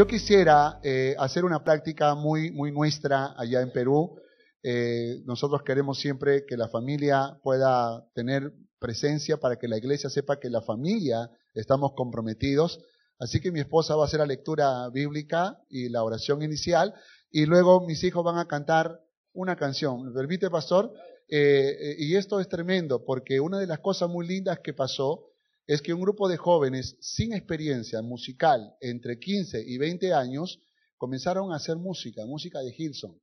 yo quisiera eh, hacer una práctica muy, muy nuestra allá en Perú. Eh, nosotros queremos siempre que la familia pueda tener presencia para que la iglesia sepa que la familia estamos comprometidos. Así que mi esposa va a hacer la lectura bíblica y la oración inicial y luego mis hijos van a cantar una canción. ¿Me permite, pastor? Eh, y esto es tremendo porque una de las cosas muy lindas que pasó es que un grupo de jóvenes sin experiencia musical, entre 15 y 20 años, comenzaron a hacer música, música de Hilson.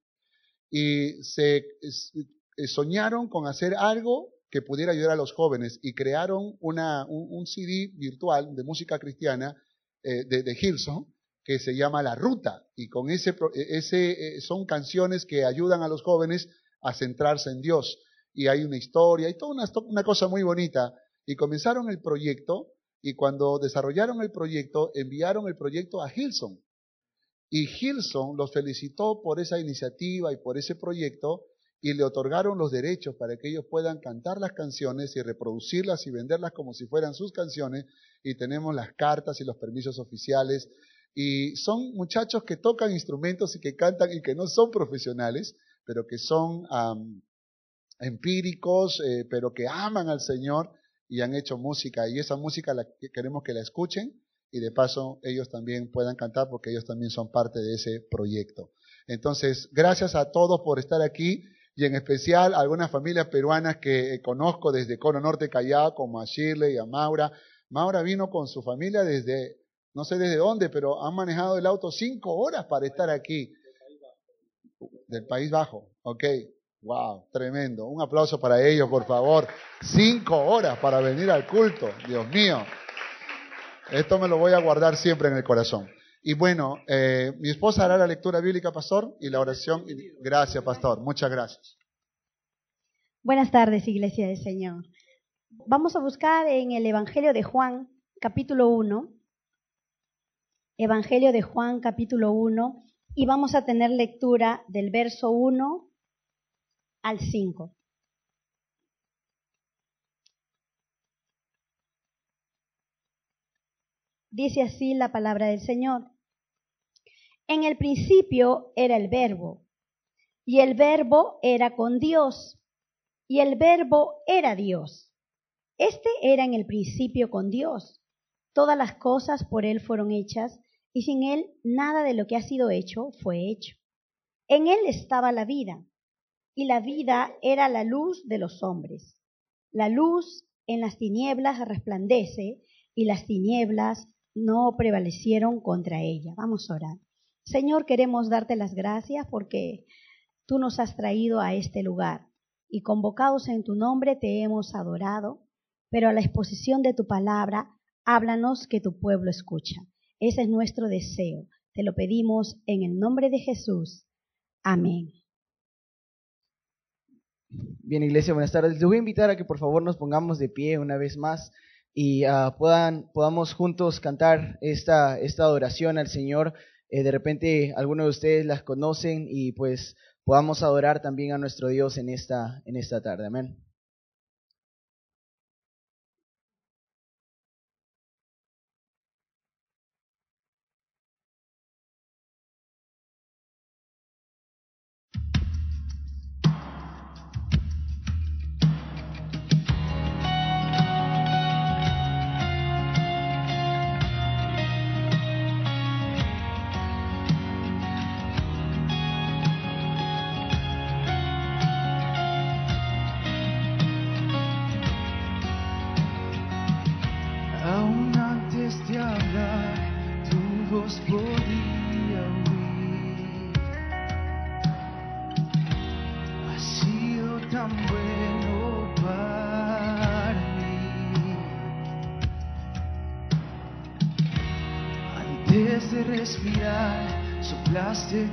Y se eh, soñaron con hacer algo que pudiera ayudar a los jóvenes y crearon una, un, CD virtual de música cristiana eh, de, de Hilson que se llama La Ruta. Y con ese, ese son canciones que ayudan a los jóvenes a centrarse en Dios. Y hay una historia y toda una cosa muy bonita. Y comenzaron el proyecto y cuando desarrollaron el proyecto, enviaron el proyecto a Hilson. Y Hilson los felicitó por esa iniciativa y por ese proyecto y le otorgaron los derechos para que ellos puedan cantar las canciones y reproducirlas y venderlas como si fueran sus canciones. Y tenemos las cartas y los permisos oficiales. Y son muchachos que tocan instrumentos y que cantan y que no son profesionales, pero que son empíricos, eh, pero que aman al Señor y han hecho música. Y esa música la, queremos que la escuchen y de paso ellos también puedan cantar porque ellos también son parte de ese proyecto. Entonces, gracias a todos por estar aquí y en especial a algunas familias peruanas que conozco desde Cono Norte Callao, como a Shirley y a Maura. Maura vino con su familia desde, no sé desde dónde, pero han manejado el auto cinco horas para estar aquí. Del País Bajo, ok. Wow, tremendo. Un aplauso para ellos, por favor. Cinco horas para venir al culto. Dios mío. Esto me lo voy a guardar siempre en el corazón. Y bueno, eh, mi esposa hará la lectura bíblica, pastor, y la oración. Gracias, pastor. Muchas gracias. Buenas tardes, Iglesia del Señor. Vamos a buscar en el Evangelio de Juan, capítulo 1. Evangelio de Juan, capítulo 1. Y vamos a tener lectura del verso 1 al 5. Dice así la palabra del Señor. En el principio era el verbo, y el verbo era con Dios, y el verbo era Dios. Este era en el principio con Dios. Todas las cosas por Él fueron hechas, y sin Él nada de lo que ha sido hecho fue hecho. En Él estaba la vida, y la vida era la luz de los hombres. La luz en las tinieblas resplandece y las tinieblas no prevalecieron contra ella. Vamos a orar. Señor, queremos darte las gracias porque tú nos has traído a este lugar y convocados en tu nombre te hemos adorado, pero a la exposición de tu palabra, háblanos que tu pueblo escucha. Ese es nuestro deseo. Te lo pedimos en el nombre de Jesús. Amén. Bien, iglesia, buenas tardes. Les voy a invitar a que por favor nos pongamos de pie una vez más y uh, puedan, podamos juntos cantar esta, esta adoración al Señor. Eh, de repente algunos de ustedes las conocen y pues podamos adorar también a nuestro Dios en esta, en esta tarde. Amén.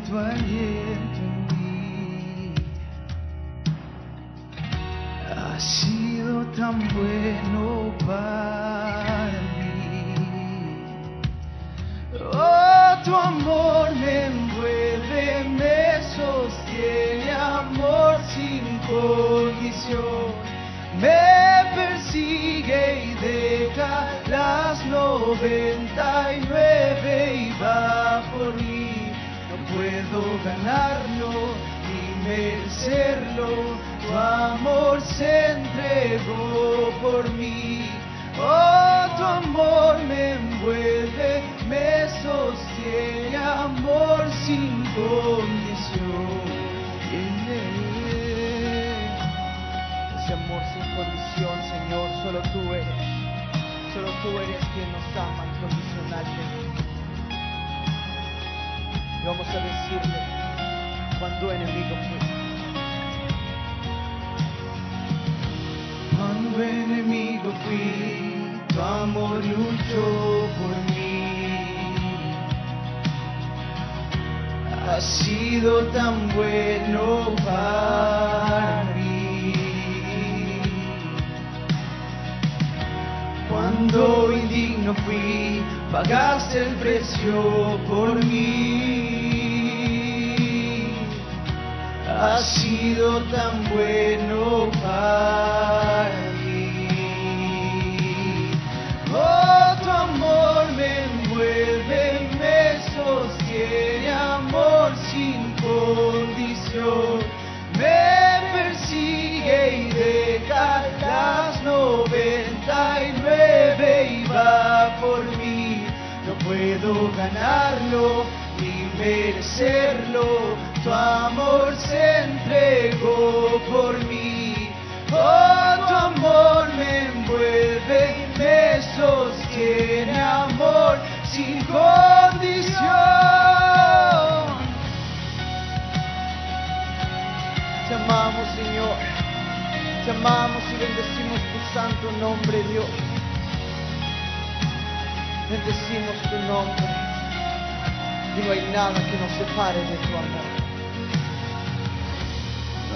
Tu aliento en mí. Ha sido tan bueno para mí. Oh, tu amor me envuelve, me sostiene, amor sin condición. Me persigue y deja las noventa ganarlo ni merecerlo. Tu amor se entregó por mí. Oh, tu amor me envuelve, me sostiene, amor sin condición. Ese amor sin condición, Señor, solo tú eres. Solo tú eres quien nos ama incondicionalmente. Y vamos a decirle cuando enemigo fui. Cuando enemigo fui, tu amor luchó por mí. Ha sido tan bueno para mí. Cuando indigno fui, pagaste el precio por mí. Ha sido tan bueno para mí. Oh, tu amor me envuelve, me sostiene, amor sin condición. Me persigue y deja las noventa y nueve y va por mí. No puedo ganarlo ni merecerlo. Tu amor se entregó por mí. Oh, tu amor me envuelve, me sostiene, amor sin condición. Te amamos, Señor. Te amamos y bendecimos tu santo nombre, Dios. Bendecimos tu nombre. Y no hay nada que nos separe de tu amor.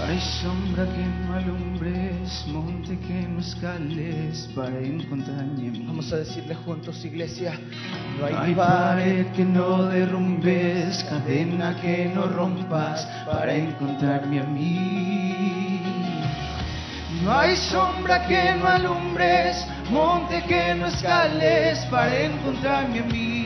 No hay sombra que no alumbres, monte que no escales para encontrarme a mí. Vamos a decirle juntos, iglesia. No hay pared que no derrumbes, cadena que no rompas para encontrarme a mí. No hay sombra que no alumbres, monte que no escales para encontrarme a mí.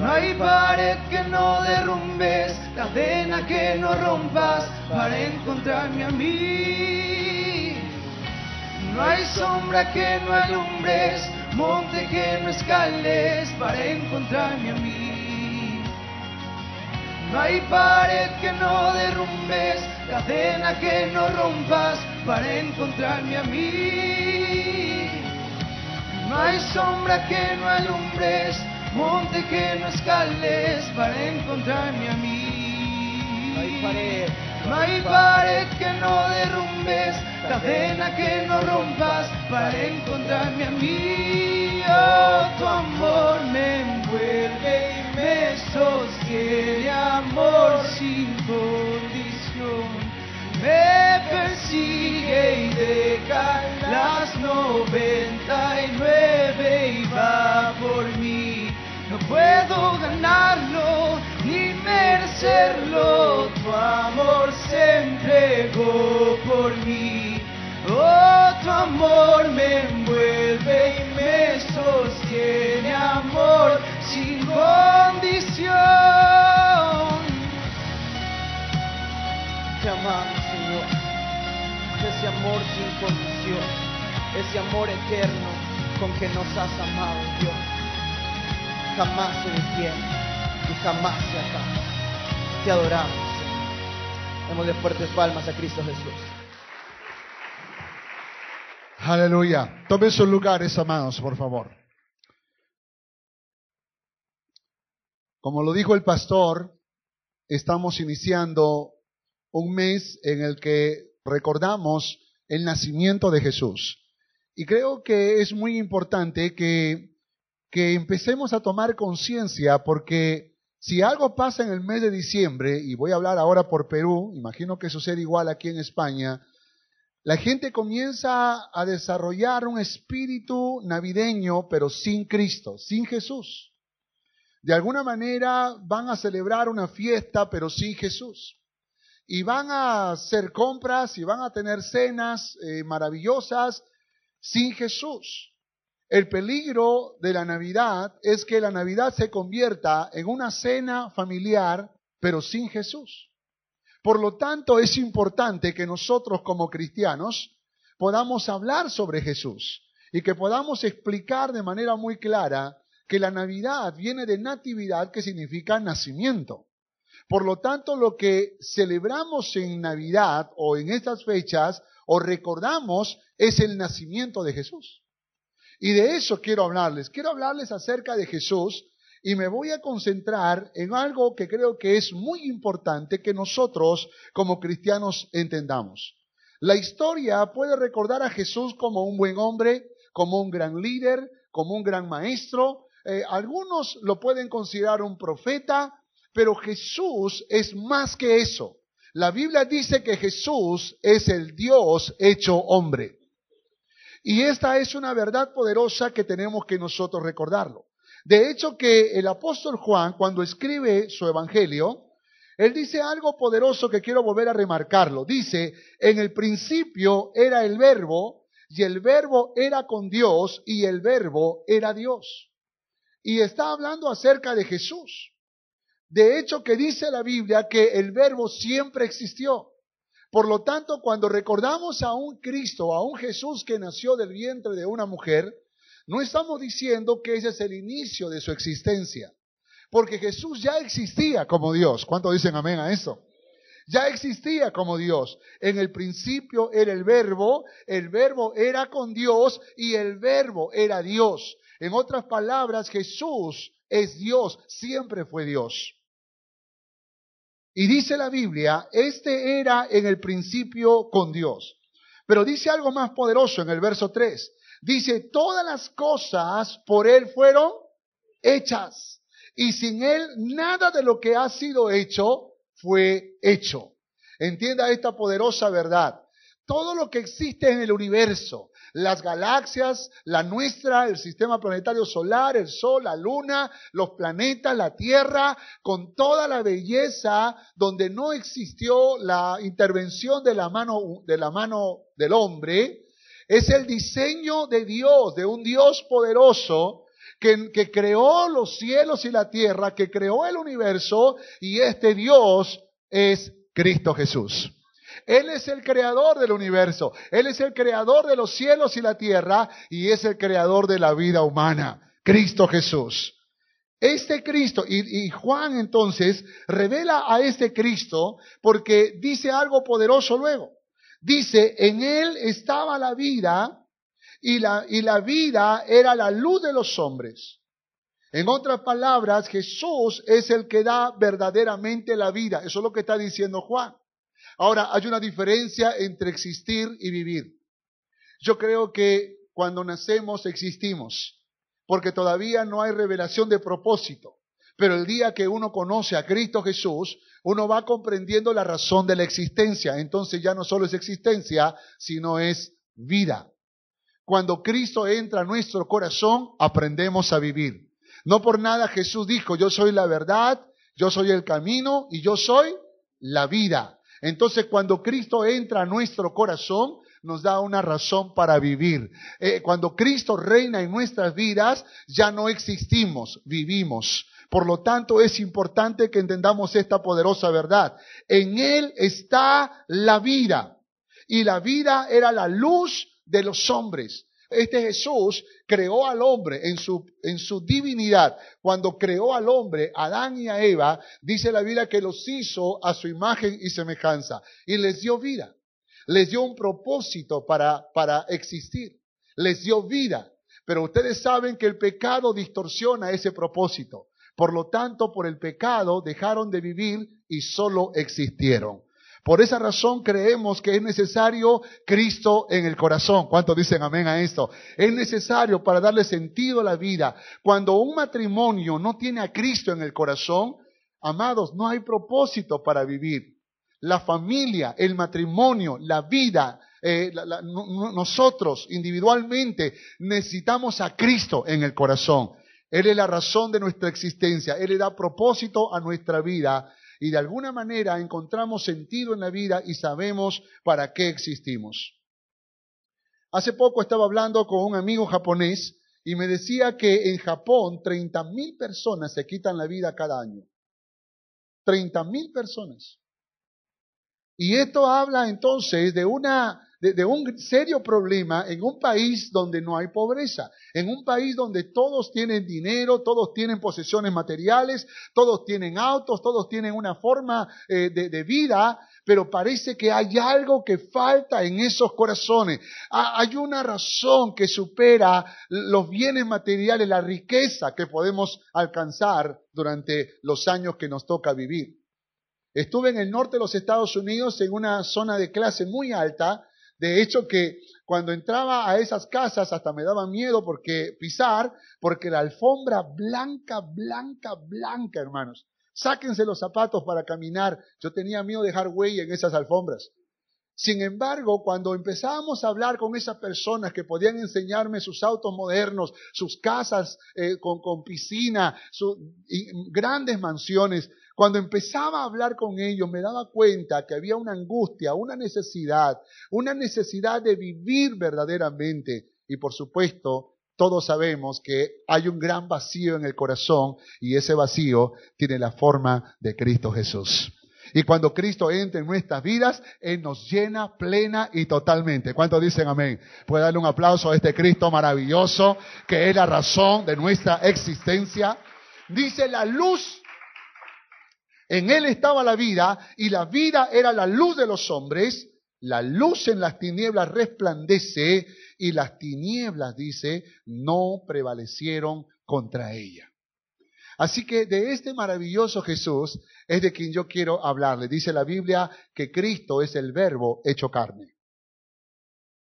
No hay pared que no derrumbes, cadena que no rompas para encontrarme a mí. No hay sombra que no alumbres, monte que no escales para encontrarme a mí. No hay pared que no derrumbes, cadena que no rompas para encontrarme a mí. No hay sombra que no alumbres, monte que no escales para encontrarme a mí. No hay pared, no hay pared que no derrumbes, cadena que no rompas para encontrarme a mí. Oh, tu amor me envuelve y me sostiene, amor sin condición. Me persigue y deja las noventa y nueve y va por mí. Puedo ganarlo ni merecerlo. Tu amor se entregó por mí. Oh, tu amor me envuelve y me sostiene, amor sin condición. Te amamos, Señor. Ese amor sin condición, ese amor eterno con que nos has amado, Dios jamás se detiene y jamás se acaba. Te adoramos. Démosle fuertes palmas a Cristo Jesús. Aleluya. Tomen sus lugares, amados, por favor. Como lo dijo el pastor, estamos iniciando un mes en el que recordamos el nacimiento de Jesús. Y creo que es muy importante que, que empecemos a tomar conciencia porque si algo pasa en el mes de diciembre, y voy a hablar ahora por Perú, imagino que sucede igual aquí en España, la gente comienza a desarrollar un espíritu navideño, pero sin Cristo, sin Jesús. De alguna manera van a celebrar una fiesta, pero sin Jesús. Y van a hacer compras y van a tener cenas eh, maravillosas sin Jesús. El peligro de la Navidad es que la Navidad se convierta en una cena familiar, pero sin Jesús. Por lo tanto, es importante que nosotros como cristianos podamos hablar sobre Jesús y que podamos explicar de manera muy clara que la Navidad viene de natividad, que significa nacimiento. Por lo tanto, lo que celebramos en Navidad o en estas fechas o recordamos es el nacimiento de Jesús. Y de eso quiero hablarles. Quiero hablarles acerca de Jesús y me voy a concentrar en algo que creo que es muy importante que nosotros como cristianos entendamos. La historia puede recordar a Jesús como un buen hombre, como un gran líder, como un gran maestro. Eh, algunos lo pueden considerar un profeta, pero Jesús es más que eso. La Biblia dice que Jesús es el Dios hecho hombre. Y esta es una verdad poderosa que tenemos que nosotros recordarlo. De hecho que el apóstol Juan, cuando escribe su evangelio, él dice algo poderoso que quiero volver a remarcarlo. Dice, en el principio era el verbo, y el verbo era con Dios, y el verbo era Dios. Y está hablando acerca de Jesús. De hecho, que dice la Biblia que el verbo siempre existió. Por lo tanto, cuando recordamos a un Cristo, a un Jesús que nació del vientre de una mujer, no estamos diciendo que ese es el inicio de su existencia, porque Jesús ya existía como Dios. ¿Cuánto dicen amén a eso? Ya existía como Dios. En el principio era el verbo, el verbo era con Dios y el verbo era Dios. En otras palabras, Jesús es Dios, siempre fue Dios. Y dice la Biblia, este era en el principio con Dios. Pero dice algo más poderoso en el verso 3. Dice, todas las cosas por Él fueron hechas. Y sin Él nada de lo que ha sido hecho fue hecho. Entienda esta poderosa verdad. Todo lo que existe en el universo, las galaxias, la nuestra, el sistema planetario solar, el Sol, la Luna, los planetas, la Tierra, con toda la belleza, donde no existió la intervención de la mano, de la mano del hombre, es el diseño de Dios, de un Dios poderoso que, que, creó los cielos y la tierra, que creó el universo, y este Dios es Cristo Jesús. Él es el creador del universo, Él es el creador de los cielos y la tierra y es el creador de la vida humana, Cristo Jesús. Este Cristo, y, Juan entonces revela a este Cristo porque dice algo poderoso luego. Dice, en Él estaba la vida y la, y la vida era la luz de los hombres. En otras palabras, Jesús es el que da verdaderamente la vida. Eso es lo que está diciendo Juan. Ahora, hay una diferencia entre existir y vivir. Yo creo que cuando nacemos existimos, porque todavía no hay revelación de propósito. Pero el día que uno conoce a Cristo Jesús, uno va comprendiendo la razón de la existencia. Entonces ya no solo es existencia, sino es vida. Cuando Cristo entra a nuestro corazón, aprendemos a vivir. No por nada Jesús dijo, yo soy la verdad, yo soy el camino y yo soy la vida. Entonces, cuando Cristo entra a nuestro corazón, nos da una razón para vivir. Eh, cuando Cristo reina en nuestras vidas, ya no existimos, vivimos. Por lo tanto, es importante que entendamos esta poderosa verdad. En Él está la vida. Y la vida era la luz de los hombres. Este Jesús creó al hombre en su, en su divinidad. Cuando creó al hombre, Adán y a Eva, dice la Biblia que los hizo a su imagen y semejanza y les dio vida. Les dio un propósito para, para existir. Les dio vida. Pero ustedes saben que el pecado distorsiona ese propósito. Por lo tanto, por el pecado dejaron de vivir y solo existieron. Por esa razón creemos que es necesario Cristo en el corazón. ¿Cuántos dicen amén a esto? Es necesario para darle sentido a la vida. Cuando un matrimonio no tiene a Cristo en el corazón, amados, no hay propósito para vivir. La familia, el matrimonio, la vida, eh, nosotros individualmente necesitamos a Cristo en el corazón. Él es la razón de nuestra existencia. Él le da propósito a nuestra vida y de alguna manera encontramos sentido en la vida y sabemos para qué existimos. Hace poco estaba hablando con un amigo japonés y me decía que en Japón 30 mil personas se quitan la vida cada año. 30 mil personas. Y esto habla entonces de una de, un serio problema en un país donde no hay pobreza, en un país donde todos tienen dinero, todos tienen posesiones materiales, todos tienen autos, todos tienen una forma eh, de, vida, pero parece que hay algo que falta en esos corazones. hay una razón que supera los bienes materiales, la riqueza que podemos alcanzar durante los años que nos toca vivir. Estuve en el norte de los Estados Unidos en una zona de clase muy alta de hecho que cuando entraba a esas casas hasta me daba miedo porque pisar, porque la alfombra blanca, blanca, blanca, hermanos. Sáquense los zapatos para caminar. Yo tenía miedo de dejar huella en esas alfombras. Sin embargo, cuando empezábamos a hablar con esas personas que podían enseñarme sus autos modernos, sus casas eh, con, piscina, sus grandes mansiones, cuando empezaba a hablar con ellos me daba cuenta que había una angustia, una necesidad, una necesidad de vivir verdaderamente. Y por supuesto, todos sabemos que hay un gran vacío en el corazón y ese vacío tiene la forma de Cristo Jesús. Y cuando Cristo entra en nuestras vidas, Él nos llena plena y totalmente. ¿Cuántos dicen amén? Puede darle un aplauso a este Cristo maravilloso, que es la razón de nuestra existencia. Dice la luz en él estaba la vida y la vida era la luz de los hombres. La luz en las tinieblas resplandece y las tinieblas, dice, no prevalecieron contra ella. Así que de este maravilloso Jesús es de quien yo quiero hablarle. Dice la Biblia que Cristo es el verbo hecho carne.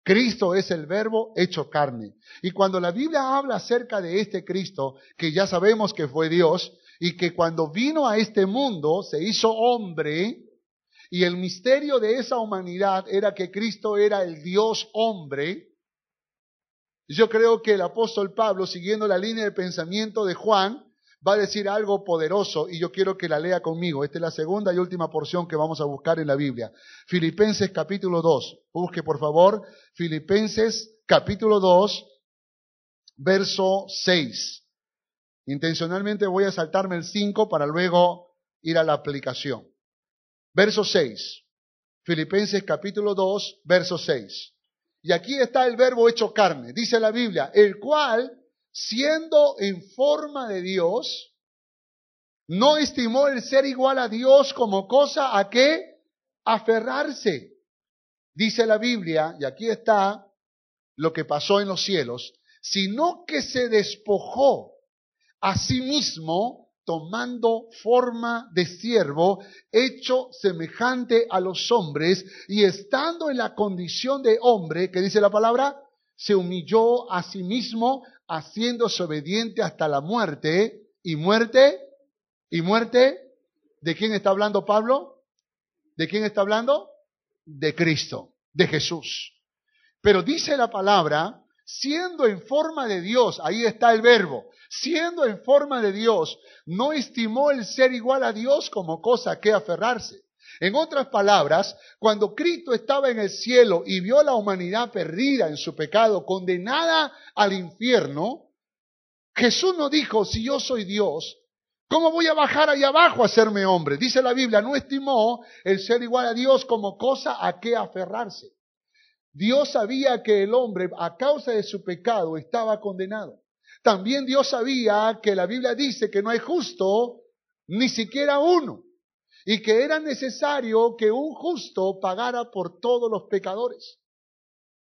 Cristo es el verbo hecho carne. Y cuando la Biblia habla acerca de este Cristo, que ya sabemos que fue Dios, y que cuando vino a este mundo se hizo hombre y el misterio de esa humanidad era que Cristo era el Dios hombre. Yo creo que el apóstol Pablo, siguiendo la línea de pensamiento de Juan, va a decir algo poderoso y yo quiero que la lea conmigo. Esta es la segunda y última porción que vamos a buscar en la Biblia. Filipenses capítulo 2. Busque por favor Filipenses capítulo 2, verso 6. Intencionalmente voy a saltarme el 5 para luego ir a la aplicación. Verso 6. Filipenses capítulo 2, verso 6. Y aquí está el verbo hecho carne, dice la Biblia, el cual, siendo en forma de Dios, no estimó el ser igual a Dios como cosa a que aferrarse. Dice la Biblia, y aquí está lo que pasó en los cielos, sino que se despojó Asimismo, tomando forma de siervo, hecho semejante a los hombres, y estando en la condición de hombre, que dice la palabra, se humilló a sí mismo, haciéndose obediente hasta la muerte, y muerte, y muerte, ¿de quién está hablando Pablo? ¿De quién está hablando? De Cristo, de Jesús. Pero dice la palabra, siendo en forma de Dios, ahí está el verbo, siendo en forma de Dios, no estimó el ser igual a Dios como cosa que aferrarse. En otras palabras, cuando Cristo estaba en el cielo y vio a la humanidad perdida en su pecado, condenada al infierno, Jesús no dijo, si yo soy Dios, ¿cómo voy a bajar ahí abajo a hacerme hombre? Dice la Biblia, no estimó el ser igual a Dios como cosa a que aferrarse. Dios sabía que el hombre, a causa de su pecado, estaba condenado. También Dios sabía que la Biblia dice que no hay justo ni siquiera uno y que era necesario que un justo pagara por todos los pecadores.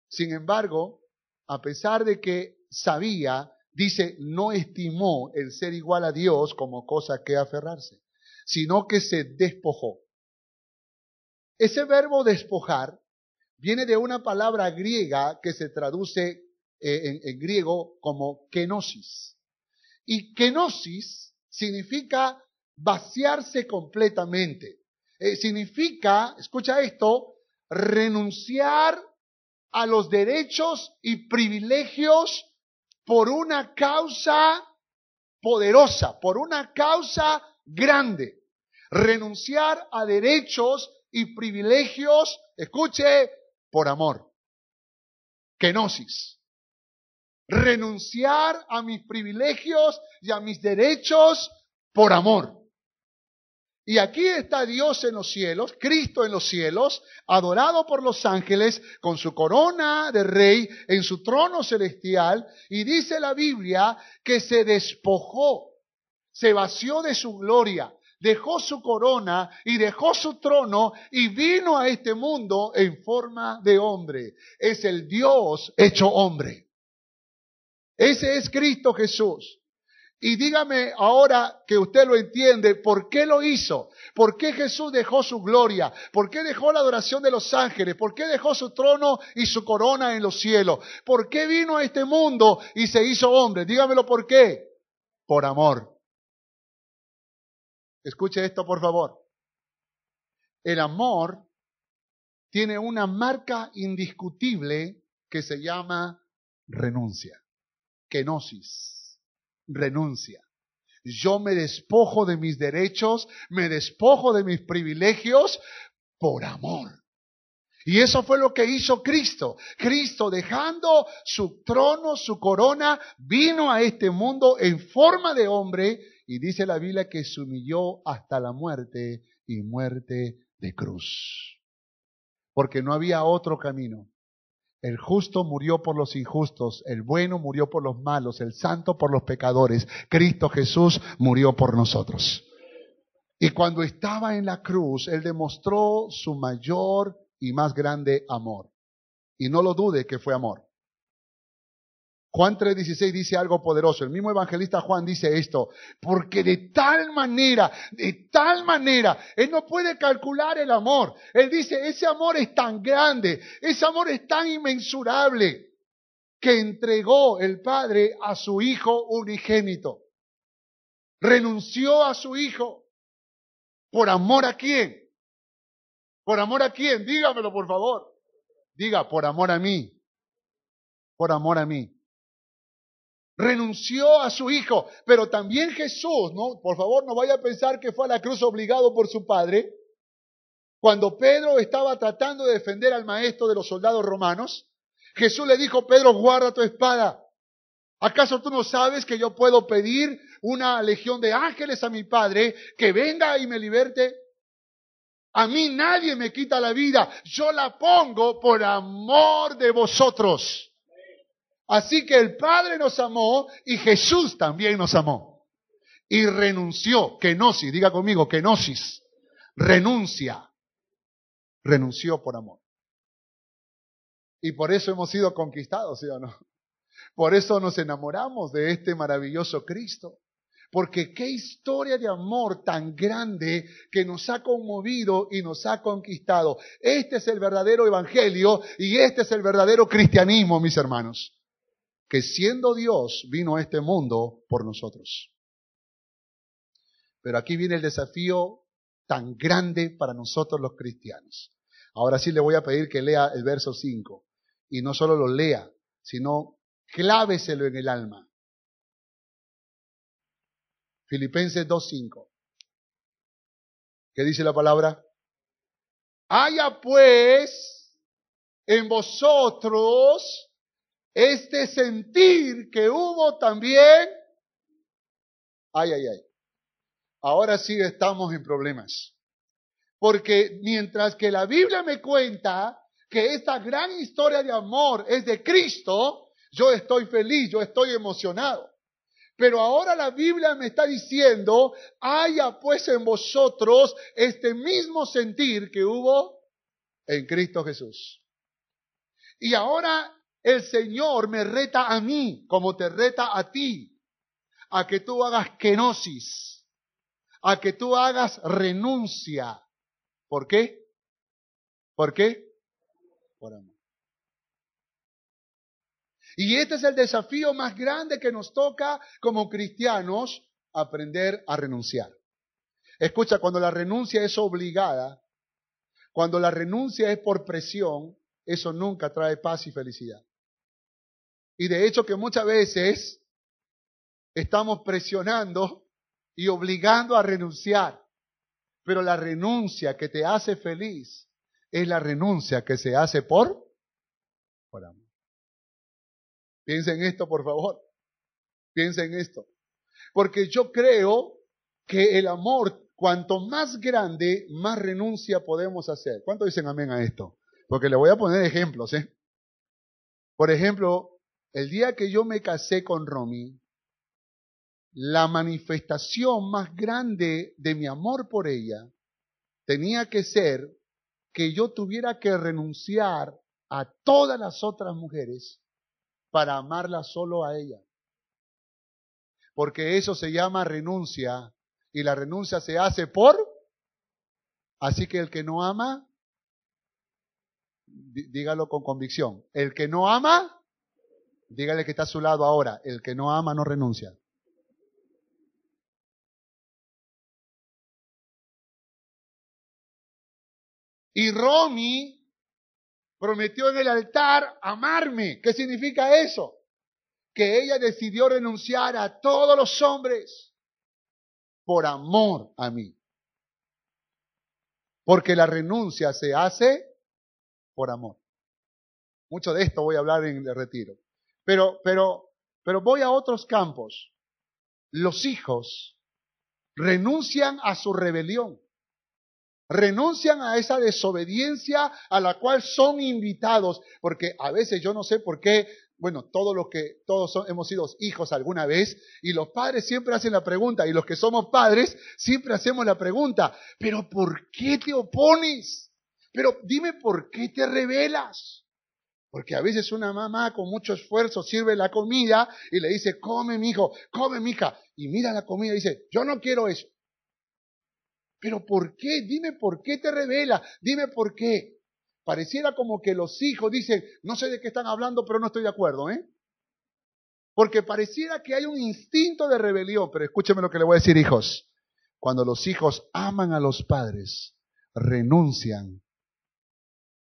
Sin embargo, a pesar de que sabía, dice, no estimó el ser igual a Dios como cosa que aferrarse, sino que se despojó. Ese verbo despojar viene de una palabra griega que se traduce eh, en, griego como kenosis. Y kenosis significa vaciarse completamente. Eh, significa, escucha esto, renunciar a los derechos y privilegios por una causa poderosa, por una causa grande. Renunciar a derechos y privilegios, escuche, por amor. Kenosis. renunciar a mis privilegios y a mis derechos por amor. Y aquí está Dios en los cielos, Cristo en los cielos, adorado por los ángeles, con su corona de rey en su trono celestial, y dice la Biblia que se despojó, se vació de su gloria, dejó su corona y dejó su trono y vino a este mundo en forma de hombre. Es el Dios hecho hombre. Ese es Cristo Jesús. Y dígame ahora que usted lo entiende, ¿por qué lo hizo? ¿Por qué Jesús dejó su gloria? ¿Por qué dejó la adoración de los ángeles? ¿Por qué dejó su trono y su corona en los cielos? ¿Por qué vino a este mundo y se hizo hombre? Dígamelo por qué. Por amor. Escuche esto, por favor. El amor tiene una marca indiscutible que se llama renuncia, kenosis, renuncia. Yo me despojo de mis derechos, me despojo de mis privilegios por amor. Y eso fue lo que hizo Cristo. Cristo dejando su trono, su corona, vino a este mundo en forma de hombre y dice la Biblia que se humilló hasta la muerte y muerte de cruz. Porque no había otro camino. El justo murió por los injustos, el bueno murió por los malos, el santo por los pecadores. Cristo Jesús murió por nosotros. Y cuando estaba en la cruz, Él demostró su mayor y más grande amor. Y no lo dude que fue amor. Juan 3:16 dice algo poderoso. El mismo evangelista Juan dice esto, porque de tal manera, de tal manera, él no puede calcular el amor. Él dice, ese amor es tan grande, ese amor es tan inmensurable, que entregó el Padre a su Hijo unigénito. Renunció a su Hijo. ¿Por amor a quién? ¿Por amor a quién? Dígamelo, por favor. Diga, por amor a mí. Por amor a mí renunció a su hijo, pero también Jesús, ¿no? Por favor, no vaya a pensar que fue a la cruz obligado por su padre. Cuando Pedro estaba tratando de defender al maestro de los soldados romanos, Jesús le dijo, Pedro, guarda tu espada. ¿Acaso tú no sabes que yo puedo pedir una legión de ángeles a mi Padre que venga y me liberte? A mí nadie me quita la vida, yo la pongo por amor de vosotros. Así que el Padre nos amó y Jesús también nos amó. Y renunció, kenosis, diga conmigo, kenosis, renuncia, renunció por amor. Y por eso hemos sido conquistados, ¿sí o no? Por eso nos enamoramos de este maravilloso Cristo. Porque qué historia de amor tan grande que nos ha conmovido y nos ha conquistado. Este es el verdadero evangelio y este es el verdadero cristianismo, mis hermanos que siendo Dios vino a este mundo por nosotros. Pero aquí viene el desafío tan grande para nosotros los cristianos. Ahora sí le voy a pedir que lea el verso 5 y no solo lo lea, sino cláveselo en el alma. Filipenses 2.5. ¿Qué dice la palabra? Haya pues en vosotros este sentir que hubo también, ay, ay, ay, ahora sí estamos en problemas. Porque mientras que la Biblia me cuenta que esta gran historia de amor es de Cristo, yo estoy feliz, yo estoy emocionado. Pero ahora la Biblia me está diciendo, haya pues en vosotros este mismo sentir que hubo en Cristo Jesús. Y ahora el Señor me reta a mí, como te reta a ti, a que tú hagas kenosis, a que tú hagas renuncia. ¿Por qué? ¿Por qué? Por amor. Y este es el desafío más grande que nos toca como cristianos, aprender a renunciar. Escucha, cuando la renuncia es obligada, cuando la renuncia es por presión, eso nunca trae paz y felicidad. Y de hecho que muchas veces estamos presionando y obligando a renunciar. Pero la renuncia que te hace feliz es la renuncia que se hace por, por amor. Piensen en esto, por favor. Piensen en esto. Porque yo creo que el amor, cuanto más grande, más renuncia podemos hacer. ¿Cuánto dicen amén a esto? Porque le voy a poner ejemplos, ¿eh? Por ejemplo, el día que yo me casé con Romy, la manifestación más grande de mi amor por ella tenía que ser que yo tuviera que renunciar a todas las otras mujeres para amarla solo a ella. Porque eso se llama renuncia y la renuncia se hace por... Así que el que no ama, dígalo con convicción, el que no ama, dígale que está a su lado ahora, el que no ama no renuncia. Y Romy prometió en el altar amarme. ¿Qué significa eso? Que ella decidió renunciar a todos los hombres por amor a mí. Porque la renuncia se hace por amor. Mucho de esto voy a hablar en el retiro. Pero, pero, pero voy a otros campos. Los hijos renuncian a su rebelión renuncian a esa desobediencia a la cual son invitados, porque a veces yo no sé por qué, bueno, todos los que todos hemos sido hijos alguna vez y los padres siempre hacen la pregunta y los que somos padres siempre hacemos la pregunta, pero ¿por qué te opones? Pero dime por qué te rebelas. Porque a veces una mamá con mucho esfuerzo sirve la comida y le dice, come mi hijo, come mi hija. Y mira la comida y dice, yo no quiero eso. Pero ¿por qué? Dime por qué te revela, dime por qué. Pareciera como que los hijos dicen, no sé de qué están hablando, pero no estoy de acuerdo, ¿eh? Porque pareciera que hay un instinto de rebelión, pero escúcheme lo que le voy a decir, hijos. Cuando los hijos aman a los padres, renuncian,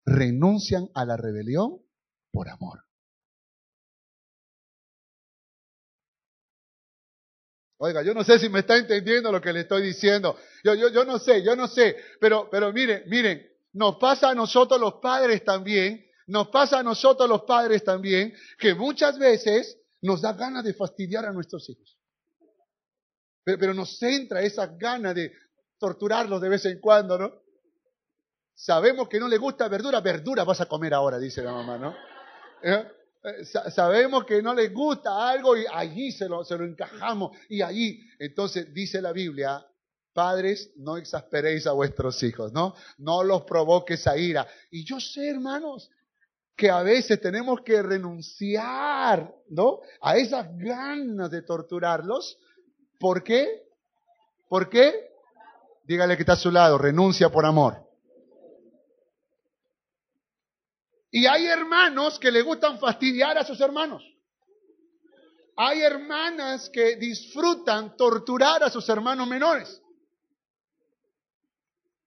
renuncian a la rebelión por amor. Oiga, yo no sé si me está entendiendo lo que le estoy diciendo. Yo, yo, yo no sé, yo no sé. Pero, pero miren, miren, nos pasa a nosotros los padres también, nos pasa a nosotros los padres también, que muchas veces nos da ganas de fastidiar a nuestros hijos. Pero, pero nos entra esa gana de torturarlos de vez en cuando, ¿no? Sabemos que no le gusta verdura, verdura vas a comer ahora, dice la mamá, ¿no? ¿Eh? Eh, sabemos que no les gusta algo y allí se lo, se lo encajamos y allí. Entonces dice la Biblia, padres, no exasperéis a vuestros hijos, ¿no? No los provoques a ira. Y yo sé, hermanos, que a veces tenemos que renunciar, ¿no? A esas ganas de torturarlos. ¿Por qué? ¿Por qué? Dígale que está a su lado, renuncia por amor. Y hay hermanos que le gustan fastidiar a sus hermanos. Hay hermanas que disfrutan torturar a sus hermanos menores.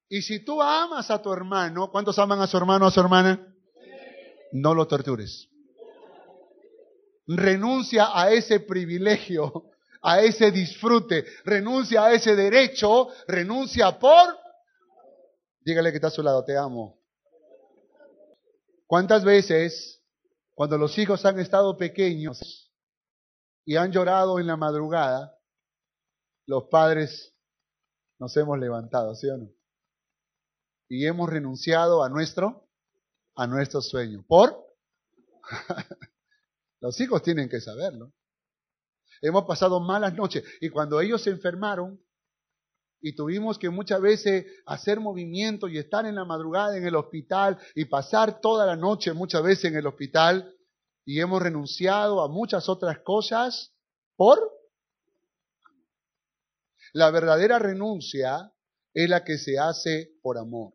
Y si tú amas a tu hermano, ¿cuántos aman a su hermano o a su hermana? No lo tortures. Renuncia a ese privilegio, a ese disfrute, renuncia a ese derecho, renuncia por... Dígale que está a su lado, te amo. ¿Cuántas veces cuando los hijos han estado pequeños y han llorado en la madrugada, los padres nos hemos levantado, ¿sí o no? Y hemos renunciado a nuestro, a nuestro sueño. ¿Por? los hijos tienen que saberlo. Hemos pasado malas noches y cuando ellos se enfermaron, y tuvimos que muchas veces hacer movimiento y estar en la madrugada en el hospital y pasar toda la noche muchas veces en el hospital y hemos renunciado a muchas otras cosas por... La verdadera renuncia es la que se hace por amor.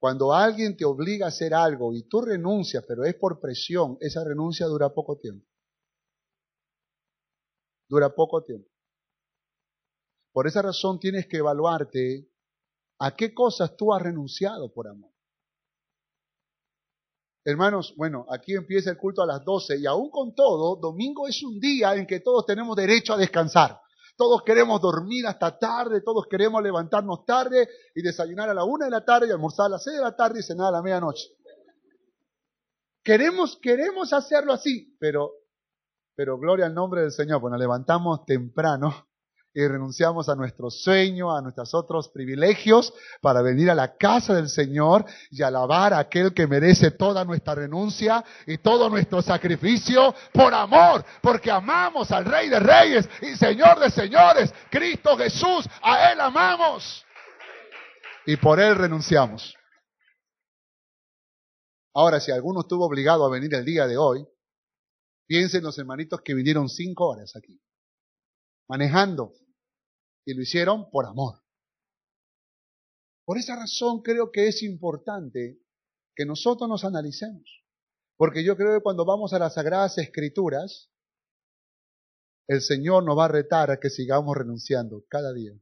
Cuando alguien te obliga a hacer algo y tú renuncias, pero es por presión, esa renuncia dura poco tiempo. Dura poco tiempo. Por esa razón tienes que evaluarte a qué cosas tú has renunciado por amor. Hermanos, bueno, aquí empieza el culto a las 12 y aún con todo, domingo es un día en que todos tenemos derecho a descansar. Todos queremos dormir hasta tarde, todos queremos levantarnos tarde y desayunar a la una de la tarde y almorzar a las seis de la tarde y cenar a la medianoche. Queremos, queremos hacerlo así, pero, pero gloria al nombre del Señor, nos levantamos temprano y renunciamos a nuestro sueño, a nuestros otros privilegios para venir a la casa del Señor y alabar a aquel que merece toda nuestra renuncia y todo nuestro sacrificio por amor, porque amamos al Rey de Reyes y Señor de Señores, Cristo Jesús, a Él amamos y por Él renunciamos. Ahora, si alguno estuvo obligado a venir el día de hoy, piensen los hermanitos que vinieron cinco horas aquí manejando. Y lo hicieron por amor. Por esa razón creo que es importante que nosotros nos analicemos. Porque yo creo que cuando vamos a las Sagradas Escrituras, el Señor nos va a retar a que sigamos renunciando cada día.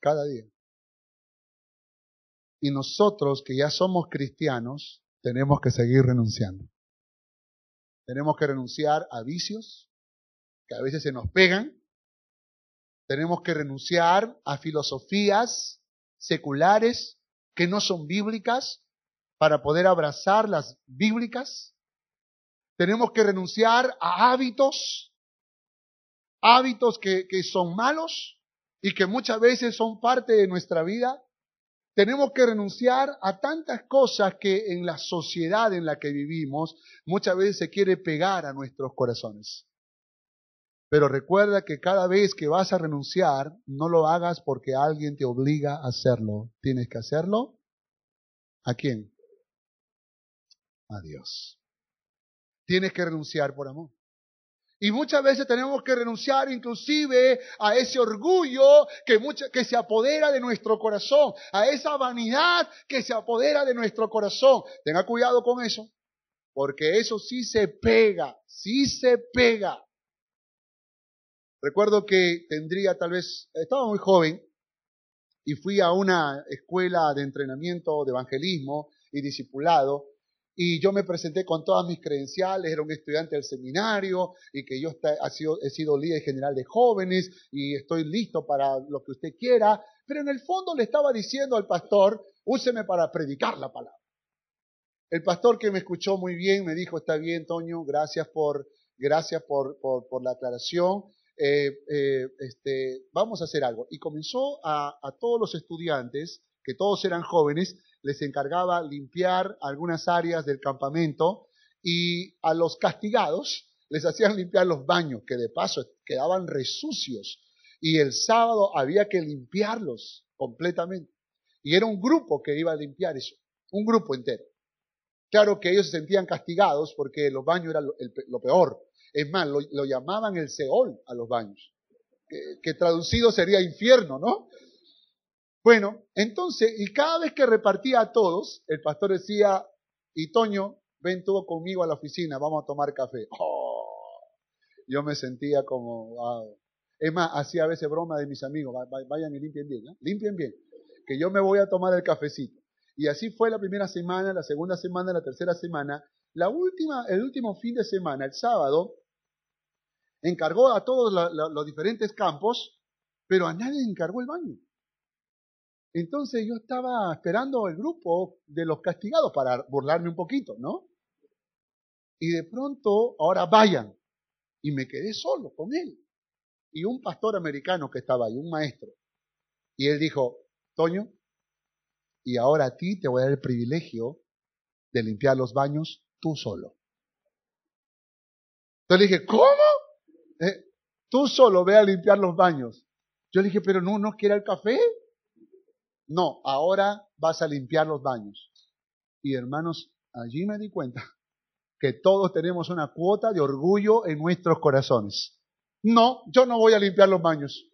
Cada día. Y nosotros que ya somos cristianos, tenemos que seguir renunciando. Tenemos que renunciar a vicios, que a veces se nos pegan. Tenemos que renunciar a filosofías seculares que no son bíblicas para poder abrazar las bíblicas. Tenemos que renunciar a hábitos, hábitos que, que son malos y que muchas veces son parte de nuestra vida. Tenemos que renunciar a tantas cosas que en la sociedad en la que vivimos muchas veces se quiere pegar a nuestros corazones. Pero recuerda que cada vez que vas a renunciar, no lo hagas porque alguien te obliga a hacerlo. Tienes que hacerlo. ¿A quién? A Dios. Tienes que renunciar por amor. Y muchas veces tenemos que renunciar inclusive a ese orgullo que, que se apodera de nuestro corazón, a esa vanidad que se apodera de nuestro corazón. Tenga cuidado con eso, porque eso sí se pega, sí se pega. Recuerdo que tendría tal vez, estaba muy joven y fui a una escuela de entrenamiento de evangelismo y discipulado y yo me presenté con todas mis credenciales, era un estudiante del seminario y que yo he sido, he sido líder general de jóvenes y estoy listo para lo que usted quiera, pero en el fondo le estaba diciendo al pastor, úseme para predicar la palabra. El pastor que me escuchó muy bien me dijo, está bien, Toño, gracias por, gracias por, por la aclaración, eh, eh, este, vamos a hacer algo. Y comenzó a, todos los estudiantes, que todos eran jóvenes, les encargaba limpiar algunas áreas del campamento y a los castigados les hacían limpiar los baños, que de paso quedaban resucios. Y el sábado había que limpiarlos completamente. Y era un grupo que iba a limpiar eso, un grupo entero. Claro que ellos se sentían castigados porque los baños eran lo peor. Es más, lo, llamaban el Seol a los baños, que, traducido sería infierno, ¿no? Bueno, entonces, y cada vez que repartía a todos, el pastor decía, y Toño, ven tú conmigo a la oficina, vamos a tomar café. Oh, yo me sentía como, wow. Es más, hacía a veces broma de mis amigos, vayan y limpien bien, ¿no? limpien bien, que yo me voy a tomar el cafecito. Y así fue la primera semana, la segunda semana, la tercera semana. La última, el último fin de semana, el sábado, encargó a todos los diferentes campos, pero a nadie encargó el baño. Entonces yo estaba esperando el grupo de los castigados para burlarme un poquito, ¿no? Y de pronto, ahora vayan. Y me quedé solo con él. Y un pastor americano que estaba ahí, un maestro. Y él dijo, Toño, y ahora a ti te voy a dar el privilegio de limpiar los baños tú solo. Entonces le dije, ¿cómo? Eh, tú solo ve a limpiar los baños. Yo le dije, pero no, ¿no quiere el café? No, ahora vas a limpiar los baños. Y hermanos, allí me di cuenta que todos tenemos una cuota de orgullo en nuestros corazones. No, yo no voy a limpiar los baños.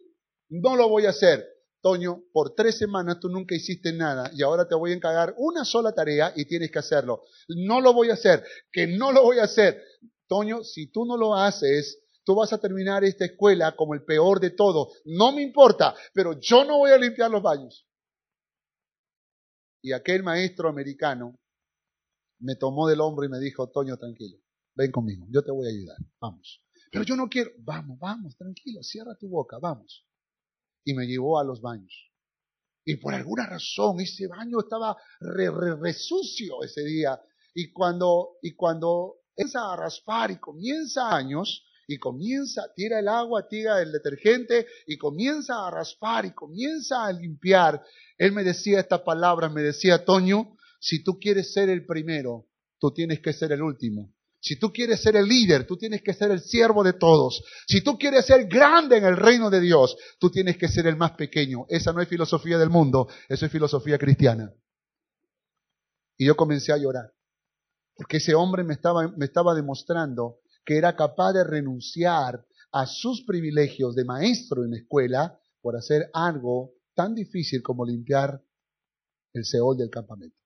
No lo voy a hacer. Toño, por tres semanas tú nunca hiciste nada y ahora te voy a encargar una sola tarea y tienes que hacerlo. No lo voy a hacer, que no lo voy a hacer. Toño, si tú no lo haces, tú vas a terminar esta escuela como el peor de todo. No me importa, pero yo no voy a limpiar los baños. Y aquel maestro americano me tomó del hombro y me dijo, Toño, tranquilo, ven conmigo, yo te voy a ayudar, vamos. Pero yo no quiero, vamos, vamos, tranquilo, cierra tu boca, vamos. Y me llevó a los baños. Y por alguna razón ese baño estaba re, re, re sucio ese día. Y cuando, y cuando empieza a raspar y comienza años, y comienza, tira el agua, tira el detergente y comienza a raspar y comienza a limpiar. Él me decía esta palabra, me decía, Toño, si tú quieres ser el primero, tú tienes que ser el último. Si tú quieres ser el líder, tú tienes que ser el siervo de todos. Si tú quieres ser grande en el reino de Dios, tú tienes que ser el más pequeño. Esa no es filosofía del mundo, eso es filosofía cristiana. Y yo comencé a llorar, porque ese hombre me estaba, me estaba demostrando que era capaz de renunciar a sus privilegios de maestro en la escuela por hacer algo tan difícil como limpiar el Seol del campamento.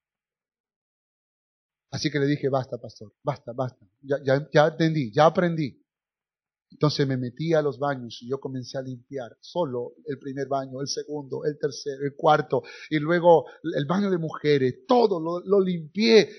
Así que le dije, basta, pastor, basta, basta. Ya, ya, ya entendí, ya aprendí. Entonces me metí a los baños y yo comencé a limpiar solo el primer baño, el segundo, el tercero, el cuarto y luego el baño de mujeres, todo lo, limpié.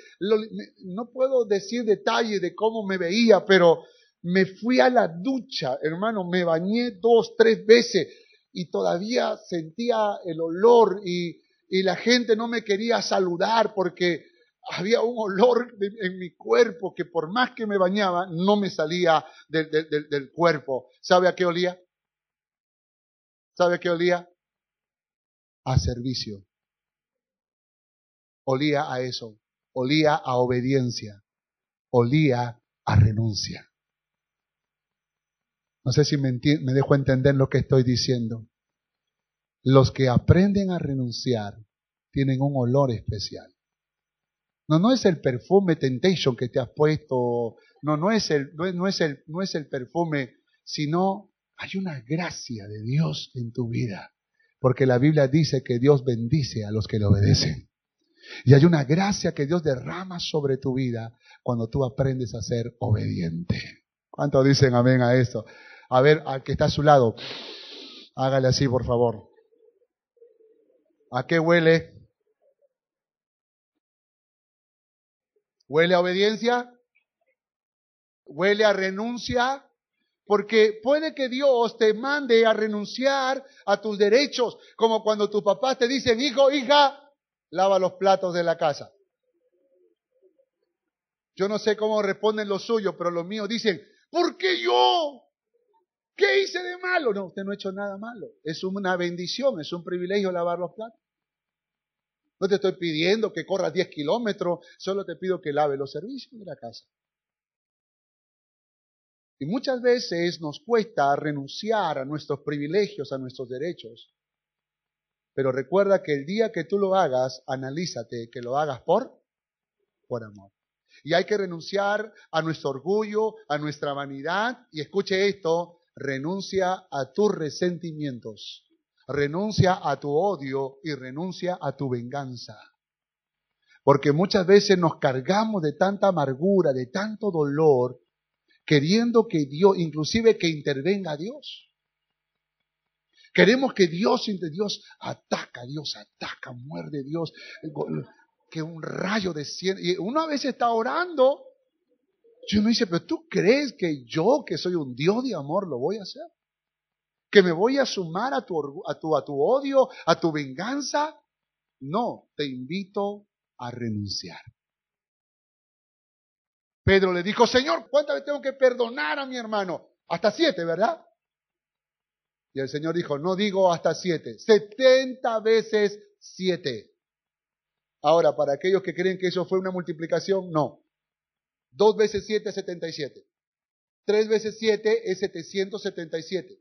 no puedo decir detalles de cómo me veía, pero me fui a la ducha, hermano, me bañé dos, tres veces y todavía sentía el olor y la gente no me quería saludar porque había un olor en mi cuerpo que por más que me bañaba, no me salía del, cuerpo. ¿Sabe a qué olía? ¿Sabe a qué olía? A servicio. Olía a eso. Olía a obediencia. Olía a renuncia. No sé si me, me dejo entender lo que estoy diciendo. Los que aprenden a renunciar tienen un olor especial. No, no es el perfume Temptation que te has puesto, no, no es el, no es, el, no es el perfume, sino hay una gracia de Dios en tu vida. Porque la Biblia dice que Dios bendice a los que le obedecen. Y hay una gracia que Dios derrama sobre tu vida cuando tú aprendes a ser obediente. ¿Cuántos dicen amén a esto? A ver, al que está a su lado, hágale así, por favor. ¿A qué huele? ¿Huele a obediencia? ¿Huele a renuncia? Porque puede que Dios te mande a renunciar a tus derechos, como cuando tus papás te dicen, hijo, hija, lava los platos de la casa. Yo no sé cómo responden los suyos, pero los míos dicen, ¿por qué yo? ¿Qué hice de malo? No, usted no ha hecho nada malo. Es una bendición, es un privilegio lavar los platos. No te estoy pidiendo que corras 10 kilómetros, solo te pido que lave los servicios de la casa. Y muchas veces nos cuesta renunciar a nuestros privilegios, a nuestros derechos. Pero recuerda que el día que tú lo hagas, analízate que lo hagas por, por amor. Y hay que renunciar a nuestro orgullo, a nuestra vanidad. Y escuche esto, renuncia a tus resentimientos renuncia a tu odio y renuncia a tu venganza. Porque muchas veces nos cargamos de tanta amargura, de tanto dolor, queriendo que Dios, inclusive que intervenga Dios. Queremos que Dios, Dios ataca, Dios ataca, muerde Dios, que un rayo desciende. Y uno a veces está orando, y uno dice, pero tú crees que yo, que soy un Dios de amor, lo voy a hacer? Que me voy a sumar a tu, a tu, a tu odio, a tu venganza. No, te invito a renunciar. Pedro le dijo, Señor, ¿cuántas veces tengo que perdonar a mi hermano? Hasta siete, ¿verdad? Y el Señor dijo, no digo hasta siete, setenta veces siete. Ahora, para aquellos que creen que eso fue una multiplicación, no. Dos veces siete es setenta y siete. Tres veces siete es setecientos setenta y siete.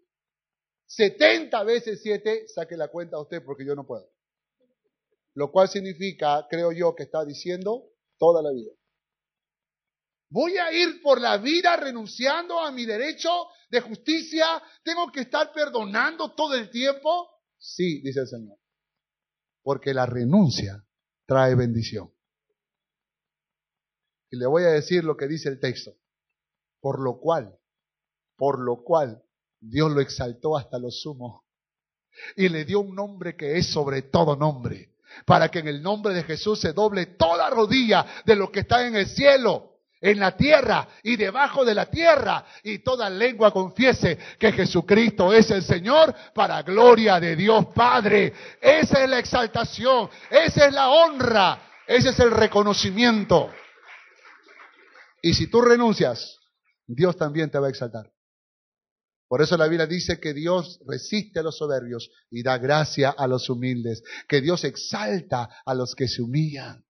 70 veces 7, saque la cuenta a usted porque yo no puedo. Lo cual significa, creo yo, que está diciendo toda la vida. ¿Voy a ir por la vida renunciando a mi derecho de justicia? ¿Tengo que estar perdonando todo el tiempo? Sí, dice el Señor. Porque la renuncia trae bendición. Y le voy a decir lo que dice el texto. Por lo cual, por lo cual, Dios lo exaltó hasta lo sumo y le dio un nombre que es sobre todo nombre, para que en el nombre de Jesús se doble toda rodilla de lo que está en el cielo, en la tierra y debajo de la tierra, y toda lengua confiese que Jesucristo es el Señor para gloria de Dios Padre. Esa es la exaltación, esa es la honra, ese es el reconocimiento. Y si tú renuncias, Dios también te va a exaltar. Por eso la Biblia dice que Dios resiste a los soberbios y da gracia a los humildes, que Dios exalta a los que se humillan.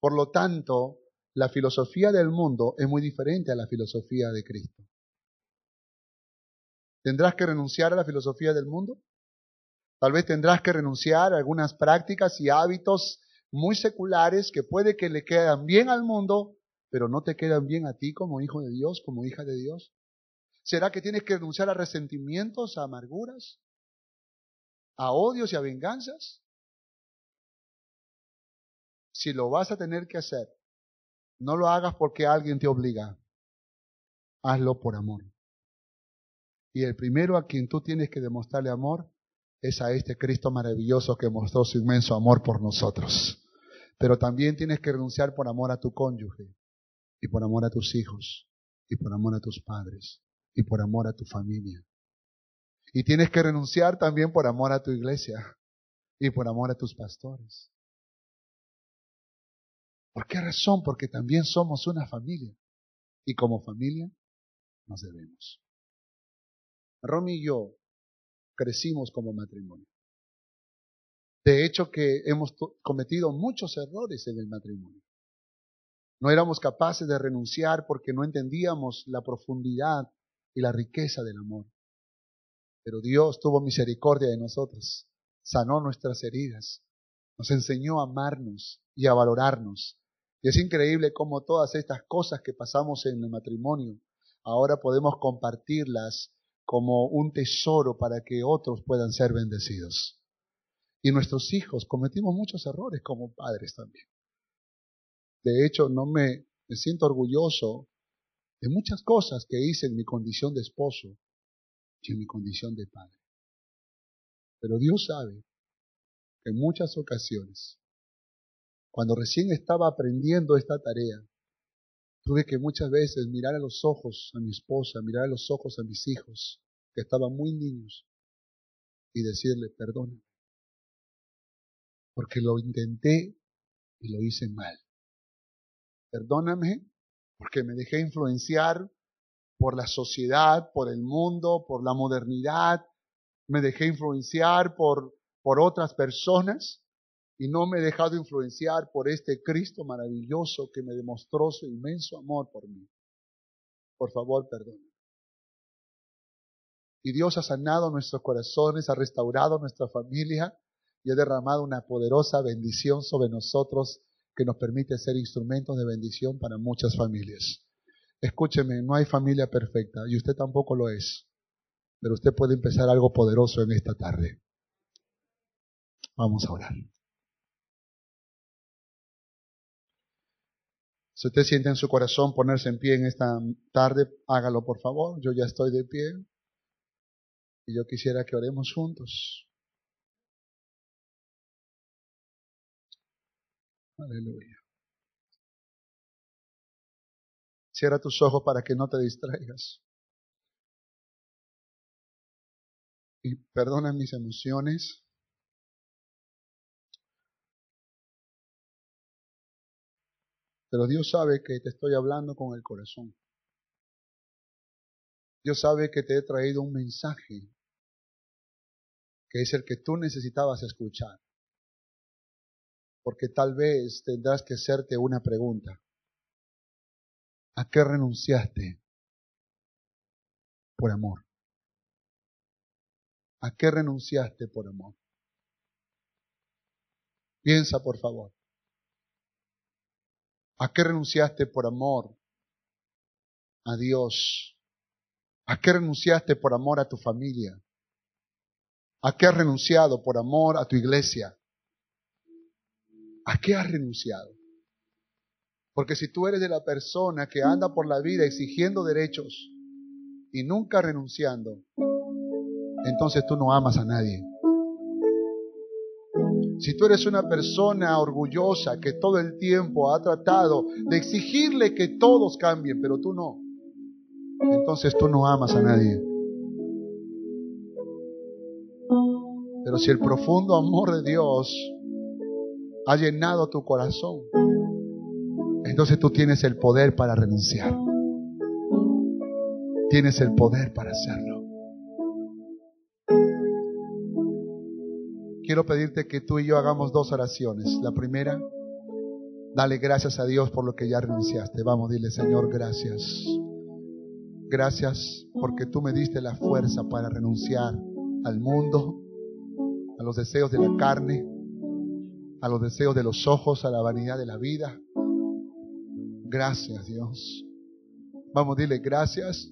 Por lo tanto, la filosofía del mundo es muy diferente a la filosofía de Cristo. ¿Tendrás que renunciar a la filosofía del mundo? Tal vez tendrás que renunciar a algunas prácticas y hábitos muy seculares que puede que le quedan bien al mundo, pero no te quedan bien a ti como hijo de Dios, como hija de Dios. ¿Será que tienes que renunciar a resentimientos, a amarguras, a odios y a venganzas? Si lo vas a tener que hacer, no lo hagas porque alguien te obliga. Hazlo por amor. Y el primero a quien tú tienes que demostrarle amor es a este Cristo maravilloso que mostró su inmenso amor por nosotros. Pero también tienes que renunciar por amor a tu cónyuge, y por amor a tus hijos, y por amor a tus padres, y por amor a tu familia. Y tienes que renunciar también por amor a tu iglesia, y por amor a tus pastores. ¿Por qué razón? Porque también somos una familia. Y como familia nos debemos. Romy y yo crecimos como matrimonio. De hecho que hemos cometido muchos errores en el matrimonio. No éramos capaces de renunciar porque no entendíamos la profundidad y la riqueza del amor. Pero Dios tuvo misericordia de nosotros, sanó nuestras heridas, nos enseñó a amarnos y a valorarnos. Y es increíble cómo todas estas cosas que pasamos en el matrimonio, ahora podemos compartirlas como un tesoro para que otros puedan ser bendecidos. Y nuestros hijos cometimos muchos errores como padres también. De hecho, no me, me siento orgulloso de muchas cosas que hice en mi condición de esposo y en mi condición de padre. Pero Dios sabe que en muchas ocasiones, cuando recién estaba aprendiendo esta tarea, Tuve que muchas veces mirar a los ojos a mi esposa, mirar a los ojos a mis hijos, que estaban muy niños, y decirle, perdóname, porque lo intenté y lo hice mal. Perdóname porque me dejé influenciar por la sociedad, por el mundo, por la modernidad, me dejé influenciar por, por otras personas y no me he dejado influenciar por este Cristo maravilloso que me demostró su inmenso amor por mí. Por favor, perdón. Y Dios ha sanado nuestros corazones, ha restaurado nuestra familia y ha derramado una poderosa bendición sobre nosotros que nos permite ser instrumentos de bendición para muchas familias. Escúcheme, no hay familia perfecta y usted tampoco lo es, pero usted puede empezar algo poderoso en esta tarde. Vamos a orar. Si usted siente en su corazón ponerse en pie en esta tarde, hágalo por favor. Yo ya estoy de pie. Y yo quisiera que oremos juntos. Aleluya. Cierra tus ojos para que no te distraigas. Y perdona mis emociones. Pero Dios sabe que te estoy hablando con el corazón. Dios sabe que te he traído un mensaje que es el que tú necesitabas escuchar. Porque tal vez tendrás que hacerte una pregunta. ¿A qué renunciaste por amor? ¿A qué renunciaste por amor? Piensa, por favor. ¿A qué renunciaste por amor a Dios? ¿A qué renunciaste por amor a tu familia? ¿A qué has renunciado por amor a tu iglesia? ¿A qué has renunciado? Porque si tú eres de la persona que anda por la vida exigiendo derechos y nunca renunciando, entonces tú no amas a nadie. Si tú eres una persona orgullosa que todo el tiempo ha tratado de exigirle que todos cambien, pero tú no, entonces tú no amas a nadie. Pero si el profundo amor de Dios ha llenado tu corazón, entonces tú tienes el poder para renunciar. Tienes el poder para hacerlo. Quiero pedirte que tú y yo hagamos dos oraciones. La primera, dale gracias a Dios por lo que ya renunciaste. Vamos, dile, Señor, gracias. Gracias porque tú me diste la fuerza para renunciar al mundo, a los deseos de la carne, a los deseos de los ojos, a la vanidad de la vida. Gracias Dios. Vamos, dile gracias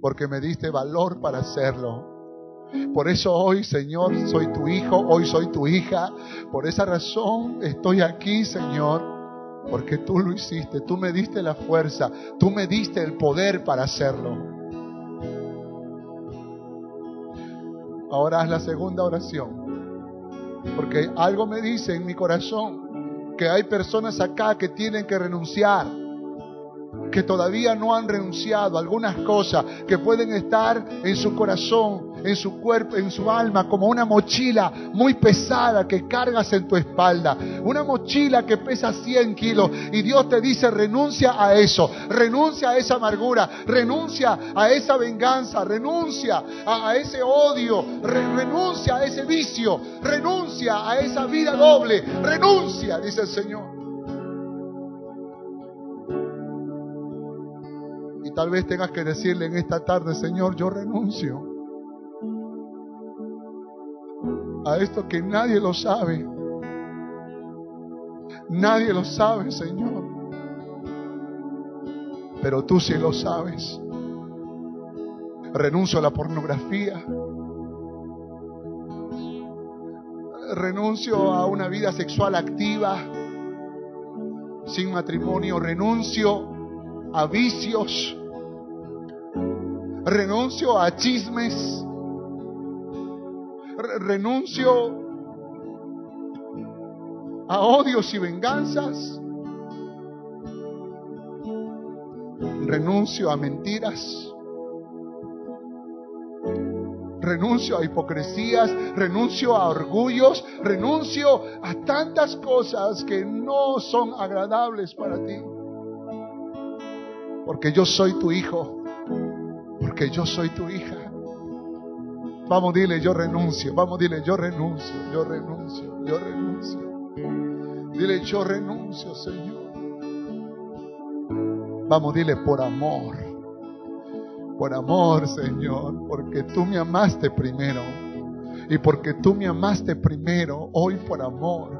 porque me diste valor para hacerlo. Por eso hoy, Señor, soy tu hijo, hoy soy tu hija. Por esa razón estoy aquí, Señor, porque tú lo hiciste, tú me diste la fuerza, tú me diste el poder para hacerlo. Ahora haz la segunda oración, porque algo me dice en mi corazón que hay personas acá que tienen que renunciar que todavía no han renunciado a algunas cosas que pueden estar en su corazón, en su cuerpo, en su alma, como una mochila muy pesada que cargas en tu espalda. Una mochila que pesa 100 kilos. Y Dios te dice, renuncia a eso, renuncia a esa amargura, renuncia a esa venganza, renuncia a, ese odio, renuncia a ese vicio, renuncia a esa vida doble, renuncia, dice el Señor. Tal vez tengas que decirle en esta tarde, Señor, yo renuncio a esto que nadie lo sabe. Nadie lo sabe, Señor. Pero tú sí lo sabes. Renuncio a la pornografía. Renuncio a una vida sexual activa, sin matrimonio. Renuncio a vicios renuncio a chismes, renuncio a odios y venganzas, renuncio a mentiras. Renuncio a hipocresías, renuncio a orgullos, renuncio a tantas cosas que no son agradables para ti. Porque yo soy tu hijo porque yo soy tu hija. Vamos, dile, yo renuncio. Vamos, dile, yo renuncio, yo renuncio, yo renuncio. Dile, yo renuncio, Señor. Vamos, dile, por amor. Por amor, Señor, porque tú me amaste primero. Y porque tú me amaste primero, hoy por amor,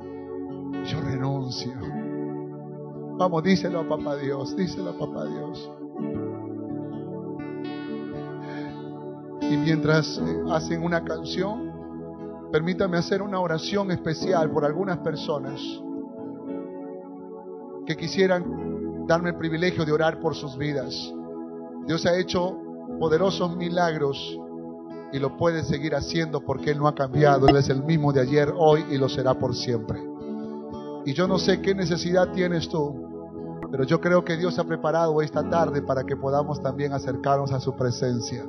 yo renuncio. Vamos, díselo a papá Dios, díselo a papá Dios. Y mientras eh, hacen una canción, permítame hacer una oración especial por algunas personas que quisieran darme el privilegio de orar por sus vidas. Dios ha hecho poderosos milagros y lo puede seguir haciendo porque Él no ha cambiado. Él es el mismo de ayer, hoy y lo será por siempre. Y yo no sé qué necesidad tienes tú, pero yo creo que Dios ha preparado esta tarde para que podamos también acercarnos a su presencia.